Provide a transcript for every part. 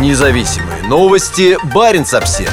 Независимые новости. Барин обсерва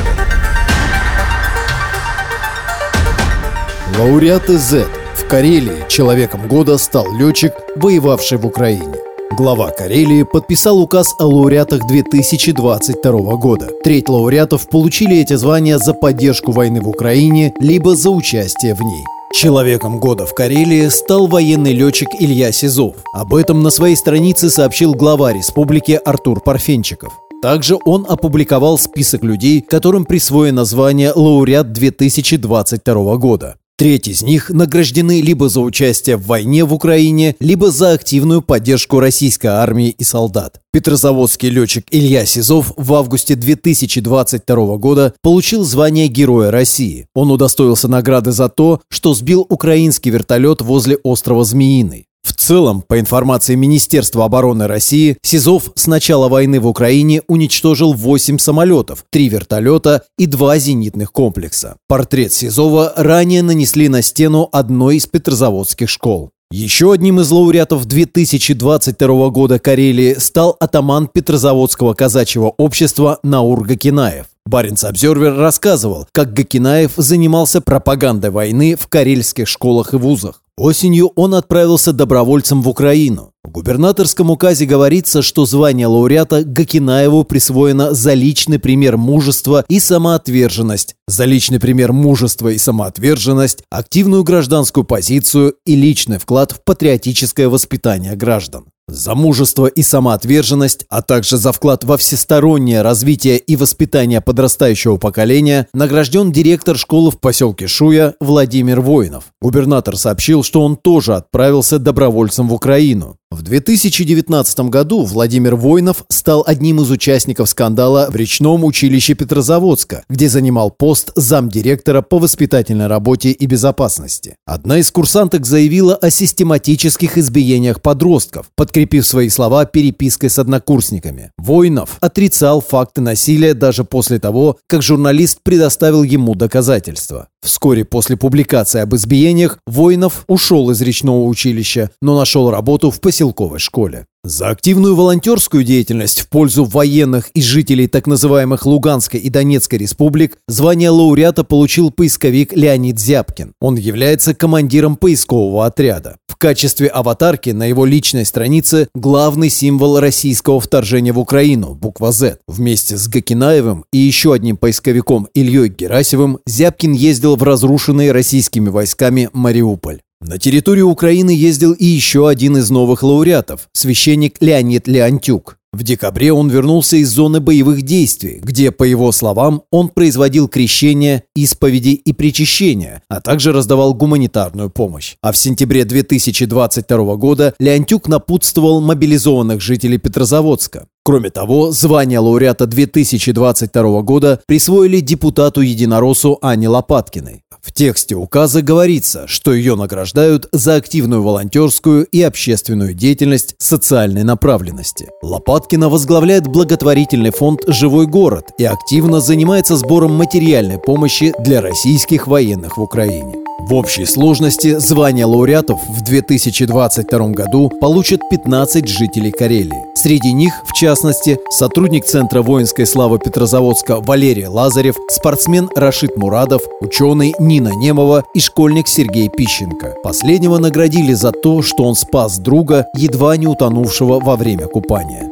Лауреаты Z. В Карелии человеком года стал летчик, воевавший в Украине. Глава Карелии подписал указ о лауреатах 2022 года. Треть лауреатов получили эти звания за поддержку войны в Украине, либо за участие в ней. Человеком года в Карелии стал военный летчик Илья Сизов. Об этом на своей странице сообщил глава республики Артур Парфенчиков. Также он опубликовал список людей, которым присвоено звание лауреат 2022 года. Треть из них награждены либо за участие в войне в Украине, либо за активную поддержку российской армии и солдат. Петрозаводский летчик Илья Сизов в августе 2022 года получил звание Героя России. Он удостоился награды за то, что сбил украинский вертолет возле острова Змеиный. В целом, по информации Министерства обороны России, Сизов с начала войны в Украине уничтожил 8 самолетов, 3 вертолета и 2 зенитных комплекса. Портрет Сизова ранее нанесли на стену одной из петрозаводских школ. Еще одним из лауреатов 2022 года Карелии стал атаман Петрозаводского казачьего общества Наур Гакинаев. Баренц Обзервер рассказывал, как Гакинаев занимался пропагандой войны в карельских школах и вузах. Осенью он отправился добровольцем в Украину. В губернаторском указе говорится, что звание лауреата Гакинаеву присвоено за личный пример мужества и самоотверженность, за личный пример мужества и самоотверженность, активную гражданскую позицию и личный вклад в патриотическое воспитание граждан. За мужество и самоотверженность, а также за вклад во всестороннее развитие и воспитание подрастающего поколения награжден директор школы в поселке Шуя Владимир Воинов. Губернатор сообщил, что он тоже отправился добровольцем в Украину. В 2019 году Владимир Войнов стал одним из участников скандала в речном училище Петрозаводска, где занимал пост замдиректора по воспитательной работе и безопасности. Одна из курсанток заявила о систематических избиениях подростков, подкрепив свои слова перепиской с однокурсниками. Войнов отрицал факты насилия даже после того, как журналист предоставил ему доказательства. Вскоре после публикации об избиениях Воинов ушел из речного училища, но нашел работу в поселковой школе. За активную волонтерскую деятельность в пользу военных и жителей так называемых Луганской и Донецкой республик звание лауреата получил поисковик Леонид Зябкин. Он является командиром поискового отряда. В качестве аватарки на его личной странице главный символ российского вторжения в Украину – буква «З». Вместе с Гакинаевым и еще одним поисковиком Ильей Герасевым Зябкин ездил в разрушенный российскими войсками Мариуполь. На территорию Украины ездил и еще один из новых лауреатов – священник Леонид Леонтюк. В декабре он вернулся из зоны боевых действий, где, по его словам, он производил крещение, исповеди и причащения, а также раздавал гуманитарную помощь. А в сентябре 2022 года Леонтюк напутствовал мобилизованных жителей Петрозаводска. Кроме того, звание лауреата 2022 года присвоили депутату-единороссу Ане Лопаткиной. В тексте указа говорится, что ее награждают за активную волонтерскую и общественную деятельность социальной направленности. Лопаткина возглавляет благотворительный фонд «Живой город» и активно занимается сбором материальной помощи для российских военных в Украине. В общей сложности звание лауреатов в 2022 году получат 15 жителей Карелии. Среди них, в частности, сотрудник Центра воинской славы Петрозаводска Валерий Лазарев, спортсмен Рашид Мурадов, ученый Нина Немова и школьник Сергей Пищенко. Последнего наградили за то, что он спас друга, едва не утонувшего во время купания.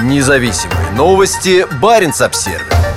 Независимые новости. Барин обсервис